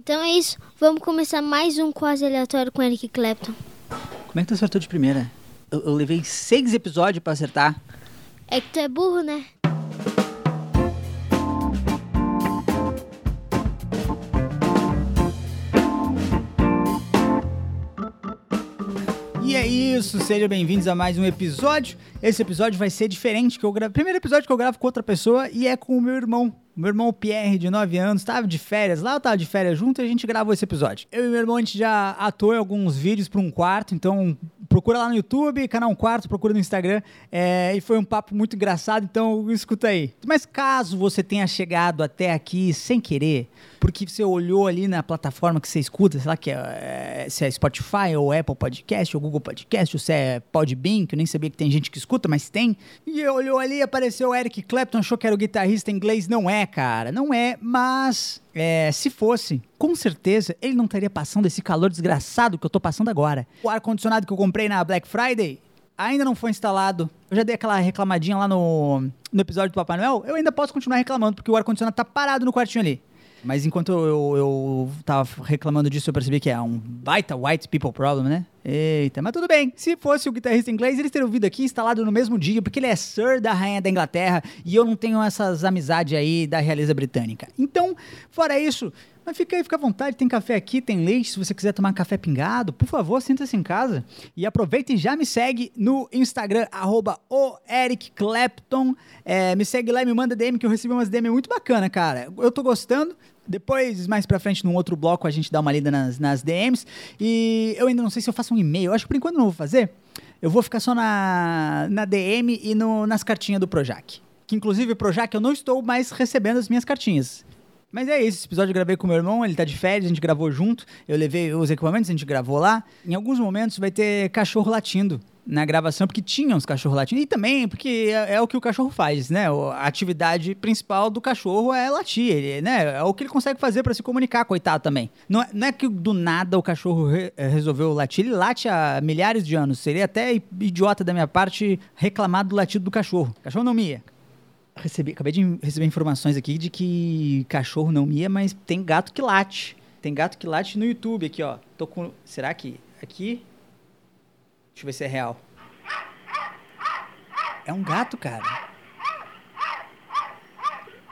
Então é isso, vamos começar mais um quase aleatório com Eric Clapton. Como é que tu acertou de primeira? Eu, eu levei seis episódios pra acertar. É que tu é burro, né? E é isso, sejam bem-vindos a mais um episódio. Esse episódio vai ser diferente, que eu gravo. Primeiro episódio que eu gravo com outra pessoa e é com o meu irmão. Meu irmão Pierre, de 9 anos, estava de férias. Lá eu tava de férias junto e a gente gravou esse episódio. Eu e meu irmão, a gente já atuou em alguns vídeos para um quarto, então procura lá no YouTube, canal Um Quarto, procura no Instagram. É, e foi um papo muito engraçado, então escuta aí. Mas caso você tenha chegado até aqui sem querer, porque você olhou ali na plataforma que você escuta, sei lá, que é, é, se é Spotify ou Apple Podcast ou Google Podcast, ou se é Podbean, que eu nem sabia que tem gente que escuta, mas tem. E olhou ali, apareceu o Eric Clapton, achou que era o guitarrista inglês. Não é, cara, não é, mas é, se fosse, com certeza ele não estaria passando esse calor desgraçado que eu tô passando agora. O ar-condicionado que eu comprei na Black Friday ainda não foi instalado. Eu já dei aquela reclamadinha lá no, no episódio do Papai Noel. Eu ainda posso continuar reclamando, porque o ar-condicionado tá parado no quartinho ali. Mas enquanto eu, eu, tava reclamando disso, eu percebi que é um baita white people problem, né? Eita, mas tudo bem. Se fosse o guitarrista inglês, eles teriam vindo aqui instalado no mesmo dia, porque ele é Sir da Rainha da Inglaterra e eu não tenho essas amizades aí da realeza britânica. Então, fora isso, mas fica aí, fica à vontade, tem café aqui, tem leite, se você quiser tomar café pingado, por favor, sinta-se em casa. E aproveita e já me segue no Instagram, arroba. É, me segue lá e me manda DM, que eu recebi umas DM muito bacana, cara. Eu tô gostando. Depois, mais pra frente, num outro bloco, a gente dá uma lida nas, nas DMs. E eu ainda não sei se eu faço um e-mail. Eu acho que por enquanto não vou fazer. Eu vou ficar só na, na DM e no, nas cartinhas do Projac. Que inclusive, Projac, eu não estou mais recebendo as minhas cartinhas. Mas é isso, esse episódio eu gravei com meu irmão, ele tá de férias, a gente gravou junto, eu levei os equipamentos, a gente gravou lá. Em alguns momentos vai ter cachorro latindo na gravação, porque tinha uns cachorros latindo, e também porque é, é, o que o cachorro faz, né? A atividade principal do cachorro é latir, ele, né? É o que ele consegue fazer para se comunicar, coitado também. Não é, não é, que do nada o cachorro re resolveu latir, ele late há milhares de anos. Seria até idiota da minha parte reclamar do latido do cachorro. Cachorro não mia. Recebi, acabei de receber informações aqui de que cachorro não mia, mas tem gato que late. Tem gato que late no YouTube aqui, ó. Tô com. Será que. Aqui. Deixa eu ver se é real. É um gato, cara.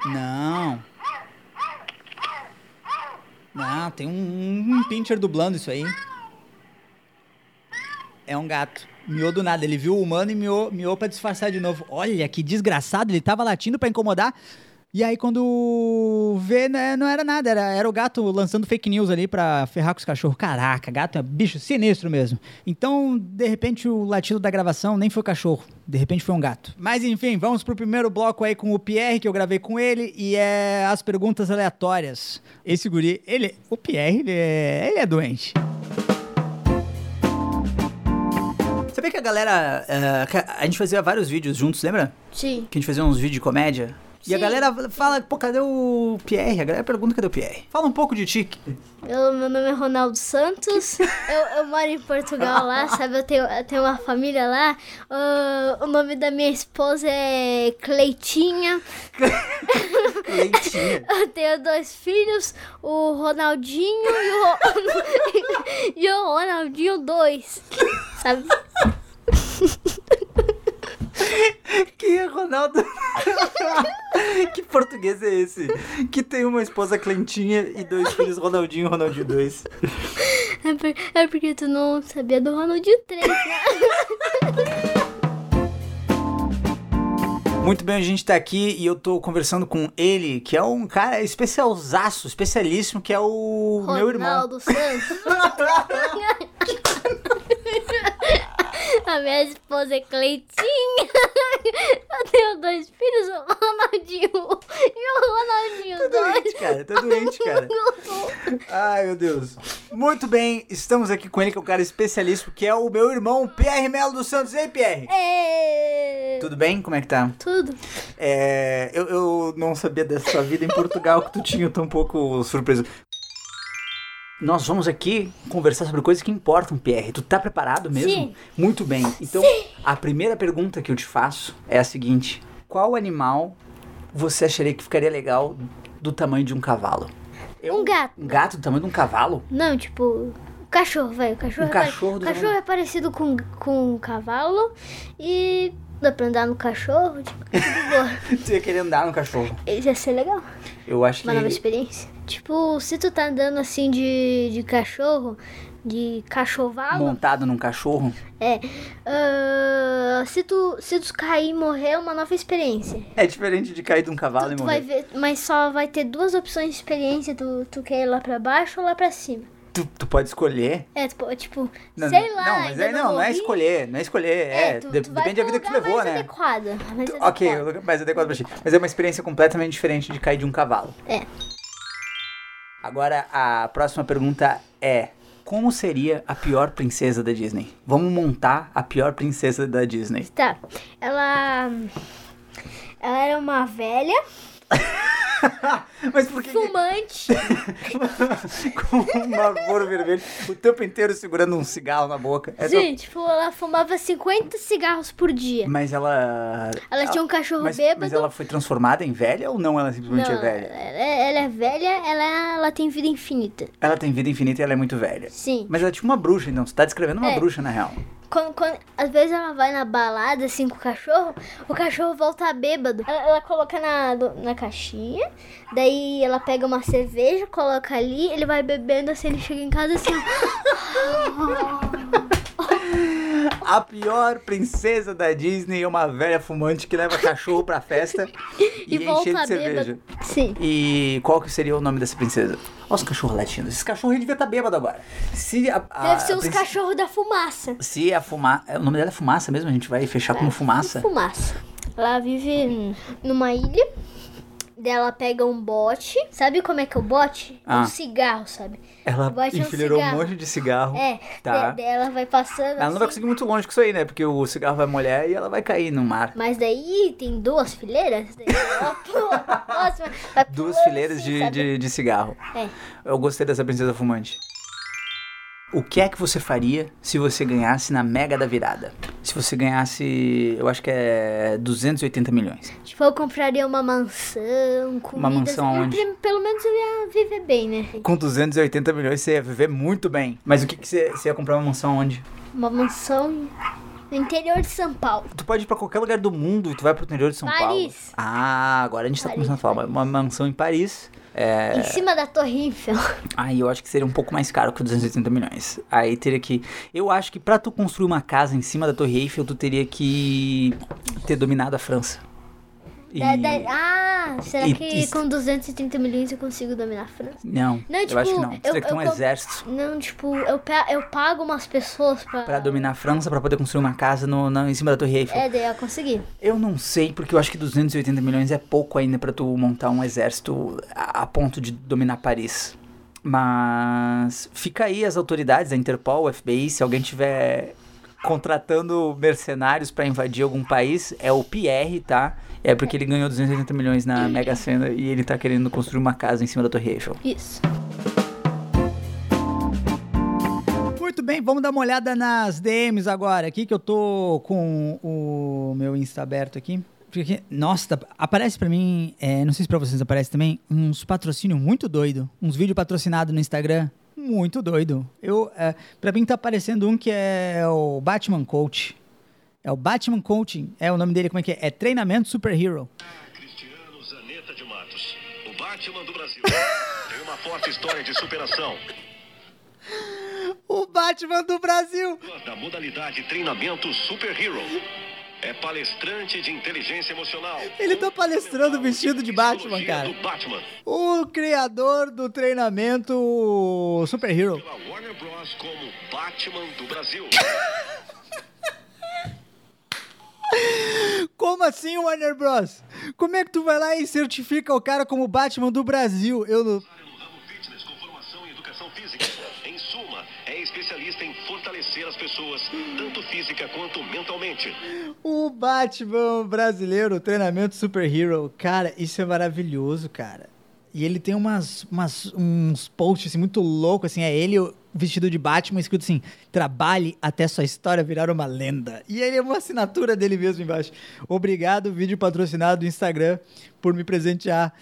Não. Não, tem um, um pincher dublando isso aí. É um gato. Miou do nada. Ele viu o humano e miou, miou pra disfarçar de novo. Olha que desgraçado, ele tava latindo para incomodar. E aí, quando vê, né, não era nada, era, era o gato lançando fake news ali pra ferrar com os cachorros. Caraca, gato é bicho sinistro mesmo. Então, de repente, o latido da gravação nem foi cachorro, de repente foi um gato. Mas enfim, vamos pro primeiro bloco aí com o Pierre, que eu gravei com ele, e é as perguntas aleatórias. Esse guri, ele, o Pierre, ele é, ele é doente. Sabia que a galera. Uh, a gente fazia vários vídeos juntos, lembra? Sim. Que a gente fazia uns vídeos de comédia. E a galera fala, pô, cadê o Pierre? A galera pergunta cadê o Pierre. Fala um pouco de ti. Eu, meu nome é Ronaldo Santos. eu, eu moro em Portugal lá, sabe? Eu tenho, eu tenho uma família lá. Uh, o nome da minha esposa é Cleitinha. Cleitinha. eu tenho dois filhos, o Ronaldinho e o, e o Ronaldinho 2. Sabe? Que é Ronaldo? que português é esse? Que tem uma esposa Clentinha e dois filhos Ronaldinho e Ronaldinho 2. É, por, é porque tu não sabia do Ronaldinho 3, né? Muito bem, a gente tá aqui e eu tô conversando com ele, que é um cara especialzaço, especialíssimo, que é o Ronaldo meu irmão. Ronaldo Santos. A minha esposa é Cleitinha. Eu tenho dois filhos, o Ronaldinho e o Ronaldinho Tá doente, cara. Tá doente, cara. Ai, meu Deus. Muito bem, estamos aqui com ele, que é um cara especialista, que é o meu irmão, Pierre Melo dos Santos. Ei, Pierre. É... Tudo bem? Como é que tá? Tudo. É, eu, eu não sabia dessa sua vida em Portugal, que tu tinha, um pouco surpreso. Nós vamos aqui conversar sobre coisas que importam, Pierre. Tu tá preparado mesmo? Sim. Muito bem. Então, Sim. a primeira pergunta que eu te faço é a seguinte: Qual animal você acharia que ficaria legal do tamanho de um cavalo? Eu- Um gato. Um gato do tamanho de um cavalo? Não, tipo, o cachorro, vai. O cachorro, Um é pare- cachorro o do cachorro é parecido com, com um cavalo e dá pra andar no cachorro, tipo. Você ia querer andar no cachorro. Isso ia ser legal. Eu acho que. Uma nova experiência. Tipo, se tu tá andando assim de, de cachorro, de cachovalo, Montado num cachorro. é. ah, se, tu, se tu cair e morrer, é uma nova experiência. É diferente de cair de um cavalo e Tu morrer. vai ver, mas só vai ter duas opções de experiência. Tu, tu quer ir lá pra baixo ou lá pra cima. Tu, tu pode escolher. É, tipo, tipo Não, sei lá. Não, mas é, não, não é escolher. Não é escolher. É, tu- de- tu vai depende da vida que tu levou, mais né? Adequada, mais Tu- Ok, o adequada. lugar mais adequado pra ti. Mas é uma experiência completamente diferente de cair de um cavalo. É. Agora, a próxima pergunta é: Como seria a pior princesa da Disney? Vamos montar a pior princesa da Disney. Tá. Ela. Ela era uma velha, Mas por que. fumante. com um marmoro vermelho, o tempo inteiro segurando um cigarro na boca. É tipo, ela fumava 50 cigarros por dia. Mas ela. Ela tinha um cachorro mas, bêbado. Mas ela foi transformada em velha ou não? Ela simplesmente Não, é velha? Ela, ela é velha, ela, ela tem vida infinita. Ela tem vida infinita e ela é muito velha. Sim. Mas ela é tipo uma bruxa, então. Você tá descrevendo uma É. bruxa, na real. Quando, quando- às vezes ela vai na balada assim com o cachorro, o cachorro volta bêbado. Ela, ela coloca na, na caixinha, daí ela pega uma cerveja, coloca ali, ele vai bebendo assim, ele chega em casa assim. A pior princesa da Disney é uma velha fumante que leva cachorro pra festa e, e é cheio de cerveja. Sim. E qual que seria o nome dessa princesa? Olha os cachorros latindo. Esse cachorro ele devia estar bêbado agora. Se a, a, Deve ser os cachorros da fumaça. Se a fumaça. O nome dela é fumaça mesmo? A gente vai fechar como fumaça? Fumaça. Ela vive numa ilha. Daí ela pega um bote. Sabe como é que é o bote? Ah. Um cigarro, sabe? Ela é um enfileirou um cigarro. monte de cigarro. É. Tá. Ela vai passando. Ela não vai assim. conseguir muito longe com isso aí, né? Porque o cigarro vai molhar e ela vai cair no mar. Mas daí tem duas fileiras. Daí ela pula próxima, Duas fileiras assim, de, de, de cigarro. É. Eu gostei dessa princesa fumante. O que é que você faria se você ganhasse na Mega da Virada? Se você ganhasse, eu acho que é 280 milhões. Tipo, eu compraria uma mansão, comidas. mansão aonde? Pelo- Pelo menos eu ia viver bem, né? Com 280 milhões você ia viver muito bem. Mas o que, que você, você ia comprar uma mansão onde? Uma mansão no interior de São Paulo. Tu pode ir pra qualquer lugar do mundo e tu vai pro interior de São Paris. Paulo. Ah, agora a gente tá Paris, começando a falar. Uma, uma mansão em Paris. É... Em cima da Torre Eiffel. Aí eu acho que seria um pouco mais caro que 280 milhões. Aí teria que. Eu acho que pra tu construir uma casa em cima da Torre Eiffel, tu teria que ter dominado a França. E... Da- da- ah, será e- que e- com 230 milhões eu consigo dominar a França? Não, Não, eu tipo, acho que não. Tu eu- eu um com- exército Não, tipo, eu, eu pago umas pessoas pra. pra dominar a França pra poder construir uma casa no, na- em cima da Torre Eiffel. É, daí eu consegui. Eu não sei, porque eu acho que 280 milhões é pouco ainda pra tu montar um exército a, a ponto de dominar Paris. Mas fica aí as autoridades, a Interpol, o FBI, se alguém tiver contratando mercenários pra invadir algum país, é o Pierre, tá? É porque ele ganhou 280 milhões na Mega Sena e ele tá querendo construir uma casa em cima da Torre Eiffel. Isso. Muito bem, vamos dar uma olhada nas DMs agora aqui, que eu tô com o meu Insta aberto aqui. Porque, nossa, aparece pra mim, é, não sei se pra vocês aparece também, uns patrocínios muito doido. Uns vídeos patrocinados no Instagram, muito doido. Eu, é, pra mim tá aparecendo um que é o Batman Coach. É o Batman Coaching, é o nome dele, como é que é? É Treinamento Superhero. Cristiano Zaneta de Matos, o Batman do Brasil. Tem uma forte história de superação. O Batman do Brasil! Da modalidade treinamento Super Hero. É palestrante de inteligência emocional. Ele tá palestrando vestido de Batman, cara. Batman. O criador do treinamento Superhero. Pela Warner Bros. como Batman do Brasil. Como assim, Warner Bros? Como é que tu vai lá e certifica o cara como Batman do Brasil? Eu não... física. Em suma, é especialista em fortalecer as pessoas, tanto física quanto mentalmente. O Batman brasileiro, treinamento Superhero. Cara, isso é maravilhoso, cara. E ele tem umas, umas- uns posts assim, muito loucos, assim, é ele vestido de Batman, escrito assim, trabalhe até sua história virar uma lenda. E ele é uma assinatura dele mesmo embaixo. Obrigado, vídeo patrocinado do Instagram, por me presentear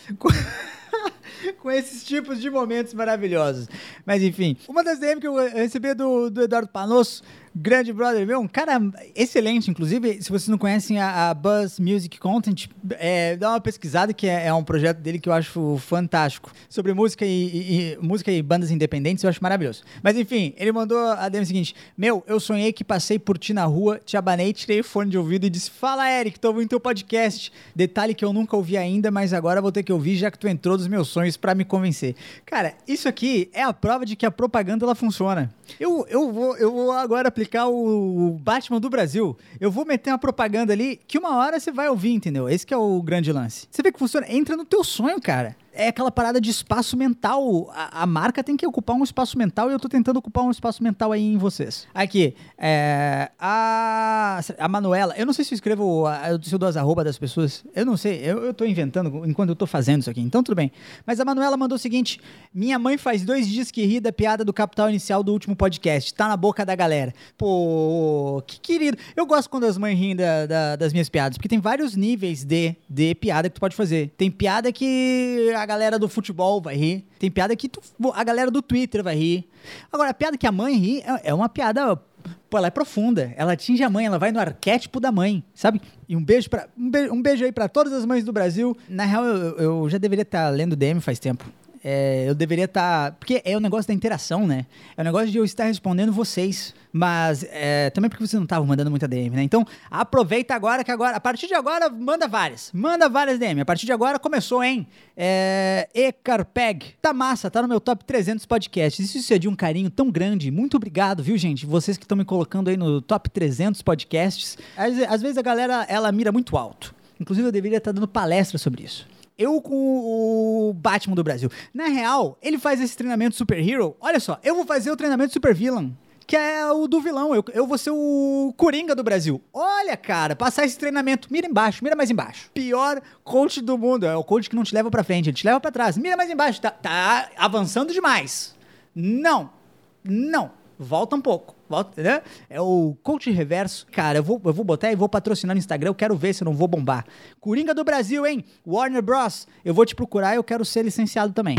com, esses tipos de momentos maravilhosos. Mas enfim, uma das DM que eu recebi é do, do Eduardo Panosso, grande brother meu, um cara excelente, inclusive, se vocês não conhecem a, a Buzz Music Content, é, dá uma pesquisada que é, é, um projeto dele que eu acho fantástico, sobre música e, e, e, música e bandas independentes, eu acho maravilhoso. Mas enfim, ele mandou a DM seguinte, meu, eu sonhei que passei por ti na rua, te abanei, tirei o fone de ouvido e disse, fala Eric, tô ouvindo teu podcast, detalhe que eu nunca ouvi ainda, mas agora vou ter que ouvir já que tu entrou dos meus sonhos para me convencer. Cara, isso aqui é a prova de que a propaganda ela funciona. Eu, eu, vou, eu vou agora aplicar o Batman do Brasil. Eu vou meter uma propaganda ali que uma hora você vai ouvir, entendeu? Esse é o grande lance. Você vê que funciona? Entra no teu sonho, cara é aquela parada de espaço mental. A, a, marca tem que ocupar um espaço mental e eu tô tentando ocupar um espaço mental aí em vocês. Aqui, é, a, a Manuela, eu não sei se eu escrevo, a, se eu dou as arroba das pessoas, eu não sei, eu, eu tô inventando enquanto eu tô fazendo isso aqui, então tudo bem. Mas a Manuela mandou o seguinte: minha mãe faz dois dias que ri da piada do capital inicial do último podcast, tá na boca da galera. Pô, que querido. Eu gosto quando as mães riem da, da, das minhas piadas, porque tem vários níveis de, de piada que tu pode fazer. Tem piada que a galera do futebol vai rir. Tem piada que tu, a galera do Twitter vai rir. Agora, a piada que a mãe ri é, é uma piada pô, ela é profunda. Ela atinge a mãe, ela vai no arquétipo da mãe, sabe? E um beijo para um, beijo, um beijo aí para todas as mães do Brasil. Na real, eu, eu já deveria estar lendo DM faz tempo. É, eu deveria estar. Tá, porque é o negócio da interação, né? É o negócio de eu estar respondendo vocês. Mas é, também porque vocês não estavam mandando muita DM, né? Então aproveita agora que agora, a partir de agora, manda várias. Manda várias DM. A partir de agora começou, hein? É, Ecarpeg. Tá massa, tá no meu top 300 podcasts. Isso é de um carinho tão grande. Muito obrigado, viu, gente? Vocês que estão me colocando aí no top 300 podcasts. Às, às vezes a galera, ela mira muito alto. Inclusive, eu deveria estar dando palestra sobre isso eu com o Batman do Brasil. Na real, ele faz esse treinamento super hero. Olha só, eu vou fazer o treinamento super villain. Que é o do vilão. Eu, eu vou ser o Coringa do Brasil. Olha, cara, passar esse treinamento. Mira embaixo, mira mais embaixo. Pior coach do mundo. É o coach que não te leva pra frente, ele te leva pra trás. Mira mais embaixo. Tá, tá avançando demais. Não. Não. Volta um pouco. Volta, né? É o coach reverso. Cara, eu vou, eu vou botar e vou patrocinar no Instagram. Eu quero ver se eu não vou bombar. Coringa do Brasil, hein? Warner Bros. Eu vou te procurar. Eu quero ser licenciado também.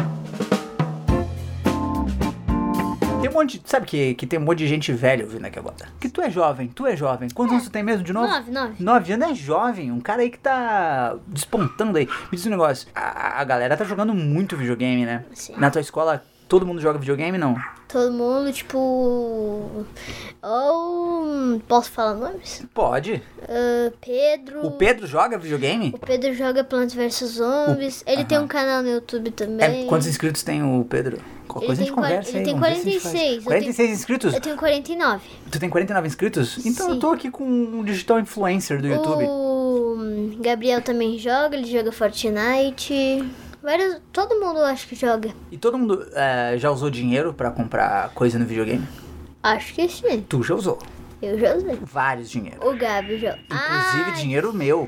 Tem um monte de, Sabe que, que tem um monte de gente velha ouvindo aqui agora? Que tu é jovem, tu é jovem. Quantos é. anos tu tem mesmo de novo? Nove, nove. Nove anos é jovem. Um cara aí que tá despontando aí. Me diz um negócio. A, a galera tá jogando muito videogame, né? Sim. Na tua escola, todo mundo joga videogame, não? Todo mundo, tipo. Ou. Posso falar nomes? Pode. Uh, Pedro. O Pedro joga videogame? O Pedro joga Plants vs Zombies. O... Ele tem um canal no YouTube também. É, quantos inscritos tem o Pedro? Qualquer coisa a gente conversa ele aí. Tem 46. 46 tenho, inscritos? Eu tenho 49. Tu tem 49 inscritos? Então Sim. eu tô aqui com um digital influencer do YouTube. O Gabriel também joga, ele joga Fortnite. Vários, todo mundo acho que joga. E todo mundo é, já usou dinheiro pra comprar coisa no videogame? Acho que sim. Tu já usou? Eu já usei. Vários dinheiro. O Gabi já. Inclusive Ai, dinheiro meu.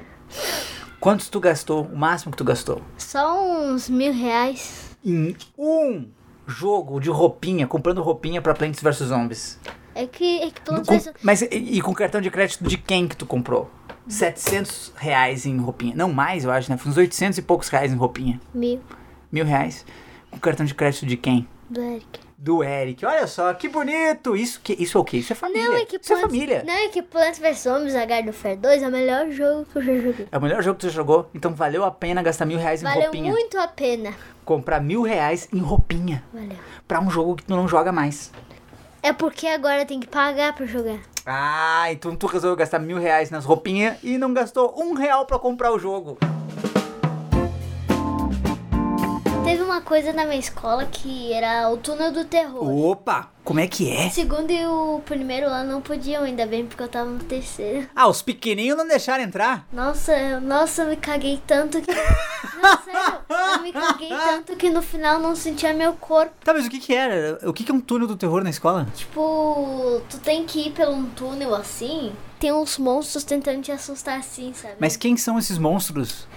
Quantos tu gastou? O máximo que tu gastou? Só uns mil reais. Em um jogo de roupinha, comprando roupinha pra Plants vs Zombies. É que, é que Com- vs. mas e, e com cartão de crédito de quem que tu comprou? 700 reais em roupinha. Não mais, eu acho, né? Foi uns 800 e poucos reais em roupinha. Mil. Mil reais. Com cartão de crédito de quem? Do Eric. Do Eric. Olha só, que bonito. Isso, que, isso é o quê? Isso é família. Não, é que isso é Plants, família. Não, é que Plants vs Zombies, a Garden of Fair 2 é o melhor jogo que eu já joguei. É o melhor jogo que já jogou. Então valeu a pena gastar mil reais em Valeu roupinha. muito a pena. Comprar mil reais em roupinha. Valeu. Pra um jogo que tu não joga mais. É porque agora tem que pagar pra jogar. Ah, então tu resolveu gastar mil reais nas roupinhas e não gastou um real pra comprar o jogo. Teve uma coisa na minha escola que era o túnel do terror. Opa, como é que é? O segundo e o primeiro ano não podiam, ainda bem, porque eu tava no terceiro. Ah, os pequenininhos não deixaram entrar? Nossa, eu- nossa, eu me caguei tanto que. Não, sério, eu me caguei tanto que no final não sentia meu corpo. Tá, mas o que que era? O que que é um túnel do terror na escola? Tipo, tu tem que ir pelo um túnel assim. Tem uns monstros tentando te assustar assim, sabe? Mas quem são esses monstros?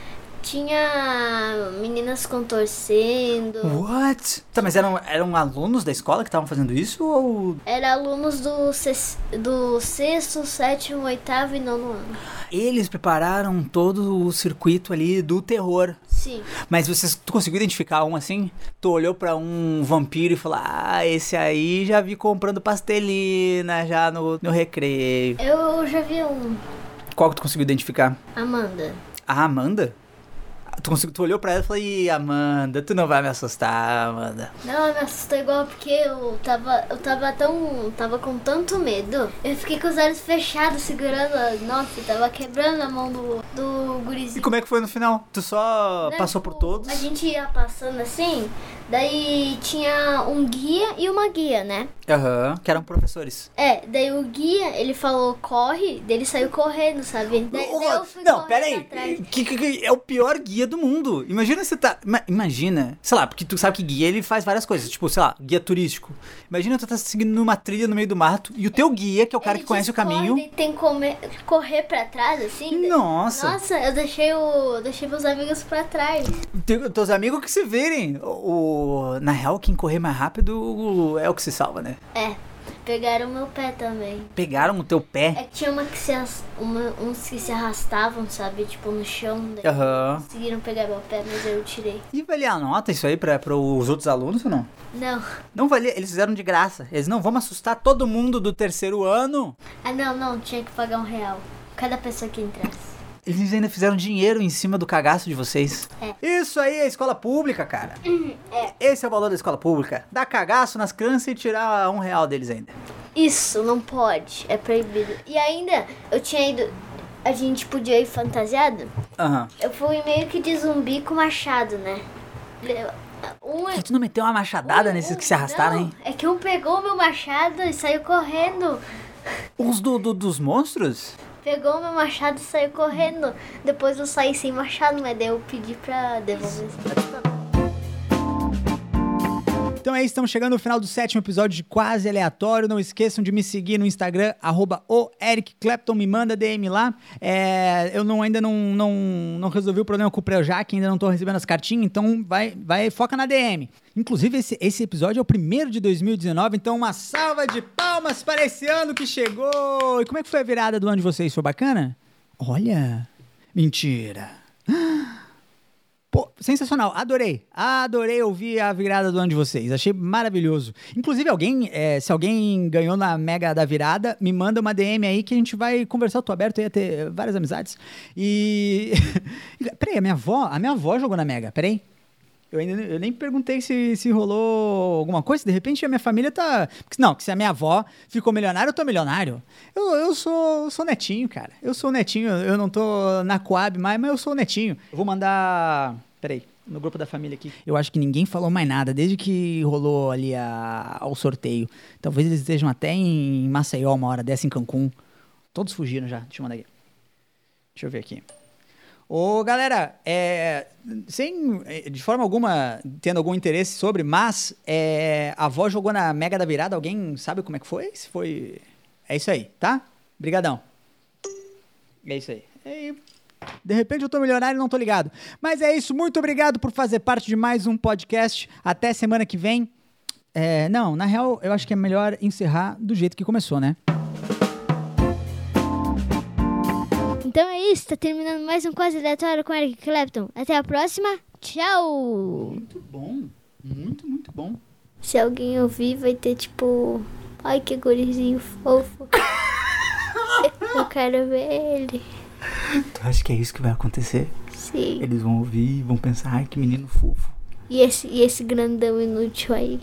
Tinha meninas contorcendo. What? Tá, mas eram, eram alunos da escola que estavam fazendo isso ou Era alunos do, ses- do sexto, sétimo, oitavo e nono ano. eles prepararam todo o circuito ali do terror? Sim. Mas você, tu conseguiu identificar um assim? Tu olhou pra um vampiro e falou: Ah, esse aí já vi comprando pastelina já no, no recreio. Eu já vi um. Qual que tu conseguiu identificar? Amanda. A Amanda? Tu, conseguiu, tu olhou pra ela e falou: Ih, Amanda, tu não vai me assustar, Amanda. Não, me assustou igual porque eu tava. Eu tava tão. tava com tanto medo. Eu fiquei com os olhos fechados, segurando. a- Nossa, tava quebrando a mão do, do E gurizinho. como é que foi no final? Tu só Né, passou por todos? A gente ia passando assim, daí tinha um guia e uma guia, né? Aham, que eram professores. É, daí o guia, ele falou corre, daí ele saiu correndo, sabe? Daí, daí não, pera aí. Que, que- que é o pior guia do mundo. Imagina você tá. ima- Imagina, sei lá, porque tu sabe que guia ele faz várias coisas. Tipo, sei lá, guia turístico. Imagina tu tá seguindo numa trilha no meio do mato e o teu guia, que é o cara Ele que conhece o caminho. E tem que comer- correr pra trás, assim. Nossa. Nossa, eu deixei, o, deixei meus amigos pra trás. Te- Teus amigos que se virem. O, o- na real, quem correr mais rápido é o que se salva, né? É, pegaram meu pé também. Pegaram o teu pé. É que tinha uma que se, uma- uns que se arrastavam, sabe? Tipo, no chão. Aham. conseguiram pegar meu pé, mas eu tirei. E valia a nota isso aí pra os outros alunos ou não? Não. Não valia, eles fizeram de graça. Eles não vamos assustar todo mundo do terceiro ano. Ah, não, não, tinha que pagar um real. Cada pessoa que entrasse. Eles ainda fizeram dinheiro em cima do cagaço de vocês. É. Isso aí é escola pública, cara. Esse é o valor da escola pública. Dar cagaço nas crianças e tirar um real deles ainda. Isso, não pode. É proibido. E ainda, eu tinha ido. A gente podia ir fantasiado. Aham. Eu fui meio que de zumbi com machado, né? Um, Que tu não meteu uma machadada um- nesses um- que se arrastaram, não, hein? É que um pegou o meu machado e saiu correndo. Os do, do- dos monstros? Pegou o meu machado e saiu correndo. Depois eu saí sem machado, mas daí eu pedi pra devolver. Então é isso, estamos chegando no final do sétimo episódio de Quase Aleatório. Não esqueçam de me seguir no Instagram, arroba me manda DM lá. É, eu não, ainda não, não, não resolvi o problema com o Preojac, ainda não tô recebendo as cartinhas, então vai, vai foca na DM. Inclusive, esse, esse episódio é o primeiro de 2019, então uma salva de palmas para esse ano que chegou! E como é que foi a virada do ano de vocês? Foi bacana? Olha! Mentira! Pô, sensacional, adorei. Adorei ouvir a virada do ano de vocês. Achei maravilhoso. Inclusive, alguém, é, se alguém ganhou na Mega da virada, me manda uma DM aí que a gente vai conversar. Eu tô aberto aí a ter várias amizades. E. peraí, a minha avó, a minha avó jogou na Mega, peraí. Eu ainda eu nem perguntei se, se rolou alguma coisa. De repente a minha família tá. Não, que se a minha avó ficou milionária, eu tô milionário. Eu, eu sou, sou netinho, cara. Eu sou netinho. Eu não tô na Coab mais, mas eu sou netinho. Eu vou mandar. Peraí. No grupo da família aqui. Eu acho que ninguém falou mais nada desde que rolou ali a, ao sorteio. Talvez eles estejam até em Maceió uma hora dessa, em Cancún. Todos fugiram já. Deixa eu mandar aqui. Deixa eu ver aqui. Ô, galera, é, sem, é, de forma alguma, tendo algum interesse sobre, mas é, a avó jogou na Mega da Virada, alguém sabe como é que foi? Se foi... É isso aí, tá? Brigadão. É isso aí. E, de repente eu tô milionário e não tô ligado. Mas é isso, muito obrigado por fazer parte de mais um podcast. Até semana que vem. É, não, na real, eu acho que é melhor encerrar do jeito que começou, né? Então é isso, tá terminando mais um quase aleatório com Eric Clapton. Até a próxima, tchau! Muito bom. Muito, muito bom. Se alguém ouvir, vai ter tipo. Ai, que gurizinho fofo. Eu quero ver ele. Tu acha que é isso que vai acontecer? Sim. Eles vão ouvir e vão pensar, ai, que menino fofo. E esse, e esse grandão inútil aí.